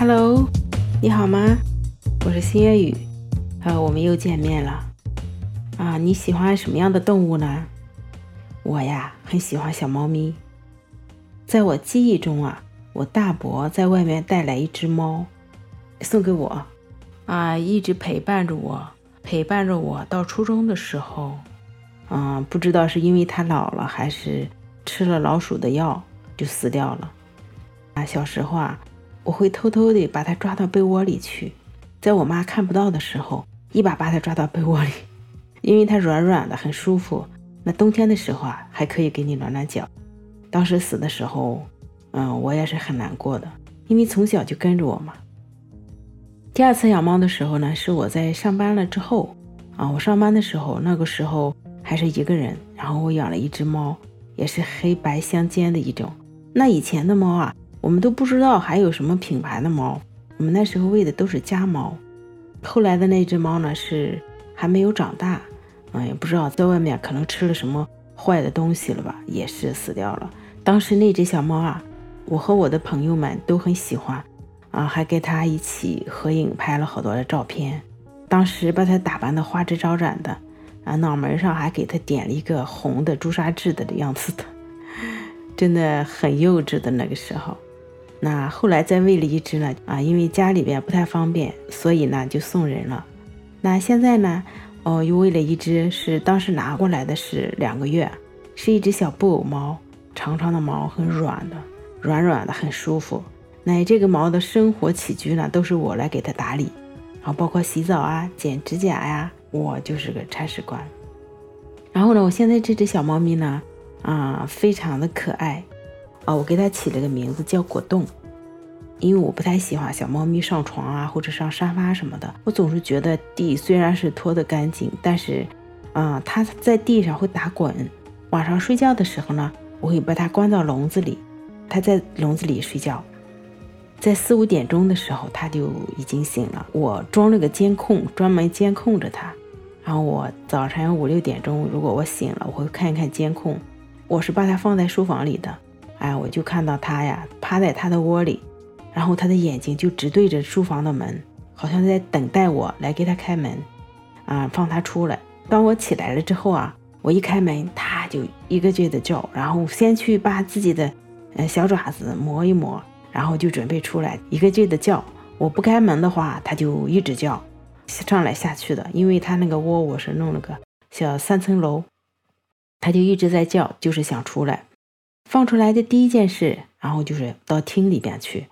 Hello，你好吗？我是新月雨，呃，我们又见面了。啊，你喜欢什么样的动物呢？我呀，很喜欢小猫咪。在我记忆中啊，我大伯在外面带来一只猫，送给我，啊，一直陪伴着我，陪伴着我到初中的时候。嗯，不知道是因为它老了，还是吃了老鼠的药就死掉了。啊，小时候啊，我会偷偷的把它抓到被窝里去，在我妈看不到的时候，一把把它抓到被窝里。因为它软软的，很舒服。那冬天的时候啊，还可以给你暖暖脚。当时死的时候，嗯，我也是很难过的，因为从小就跟着我嘛。第二次养猫的时候呢，是我在上班了之后啊，我上班的时候，那个时候还是一个人，然后我养了一只猫，也是黑白相间的一种。那以前的猫啊，我们都不知道还有什么品牌的猫，我们那时候喂的都是家猫。后来的那只猫呢，是还没有长大。嗯，也不知道在外面可能吃了什么坏的东西了吧，也是死掉了。当时那只小猫啊，我和我的朋友们都很喜欢，啊，还跟它一起合影拍了好多的照片。当时把它打扮的花枝招展的，啊，脑门上还给它点了一个红的朱砂痣的样子的，真的很幼稚的那个时候。那后来再喂了一只呢，啊，因为家里边不太方便，所以呢就送人了。那现在呢？哦，又喂了一只，是当时拿过来的，是两个月，是一只小布偶猫，长长的毛，很软的，软软的，很舒服。那这个猫的生活起居呢，都是我来给它打理，然后包括洗澡啊、剪指甲呀，我就是个铲屎官。然后呢，我现在这只小猫咪呢，啊，非常的可爱，啊，我给它起了个名字叫果冻。因为我不太喜欢小猫咪上床啊，或者上沙发什么的。我总是觉得地虽然是拖得干净，但是，啊，它在地上会打滚。晚上睡觉的时候呢，我会把它关到笼子里，它在笼子里睡觉。在四五点钟的时候，它就已经醒了。我装了个监控，专门监控着它。然后我早晨五六点钟，如果我醒了，我会看一看监控。我是把它放在书房里的，哎，我就看到它呀，趴在它的窝里。然后他的眼睛就直对着书房的门，好像在等待我来给他开门，啊，放他出来。当我起来了之后啊，我一开门，他就一个劲的叫，然后先去把自己的，呃，小爪子磨一磨，然后就准备出来，一个劲的叫。我不开门的话，他就一直叫，上来下去的。因为他那个窝我是弄了个小三层楼，他就一直在叫，就是想出来。放出来的第一件事，然后就是到厅里边去。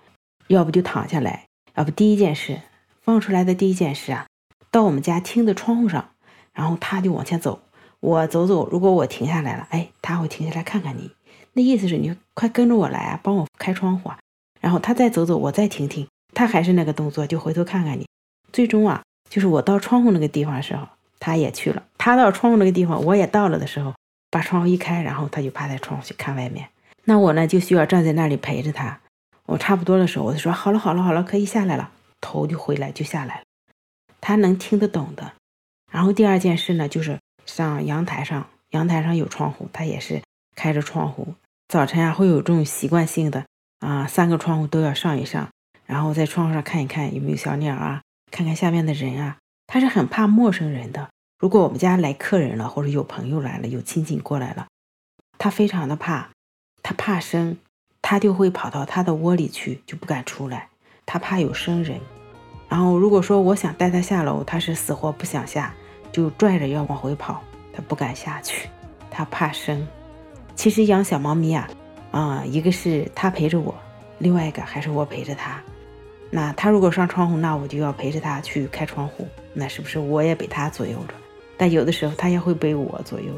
要不就躺下来，要不第一件事放出来的第一件事啊，到我们家厅的窗户上，然后他就往前走，我走走，如果我停下来了，哎，他会停下来看看你，那意思是你快跟着我来啊，帮我开窗户啊，然后他再走走，我再停停，他还是那个动作，就回头看看你，最终啊，就是我到窗户那个地方的时候，他也去了，他到窗户那个地方，我也到了的时候，把窗户一开，然后他就趴在窗户去看外面，那我呢就需要站在那里陪着他。我差不多的时候，我就说好了，好了，好了，可以下来了。头就回来，就下来了。他能听得懂的。然后第二件事呢，就是上阳台上，阳台上有窗户，他也是开着窗户。早晨啊，会有这种习惯性的啊，三个窗户都要上一上，然后在窗户上看一看有没有小鸟啊，看看下面的人啊。他是很怕陌生人的。如果我们家来客人了，或者有朋友来了，有亲戚过来了，他非常的怕，他怕生。他就会跑到他的窝里去，就不敢出来。他怕有生人。然后如果说我想带他下楼，他是死活不想下，就拽着要往回跑，他不敢下去，他怕生。其实养小猫咪啊，啊，一个是他陪着我，另外一个还是我陪着他。那他如果上窗户，那我就要陪着他去开窗户，那是不是我也被他左右着？但有的时候它也会被我左右。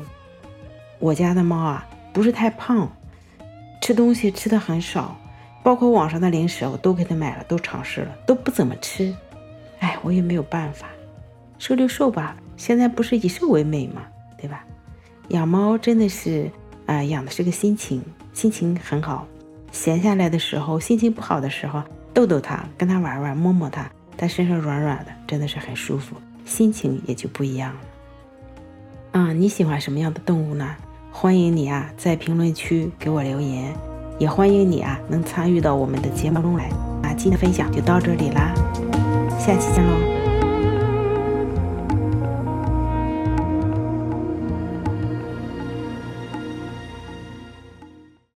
我家的猫啊，不是太胖。吃东西吃的很少，包括网上的零食我都给它买了，都尝试了，都不怎么吃。哎，我也没有办法，瘦就瘦吧。现在不是以瘦为美嘛，对吧？养猫真的是啊，养的是个心情，心情很好。闲下来的时候，心情不好的时候，逗逗它，跟它玩玩，摸摸它，它身上软软的，真的是很舒服，心情也就不一样了。啊，你喜欢什么样的动物呢？欢迎你啊，在评论区给我留言，也欢迎你啊，能参与到我们的节目中来啊。今天的分享就到这里啦，下期见喽。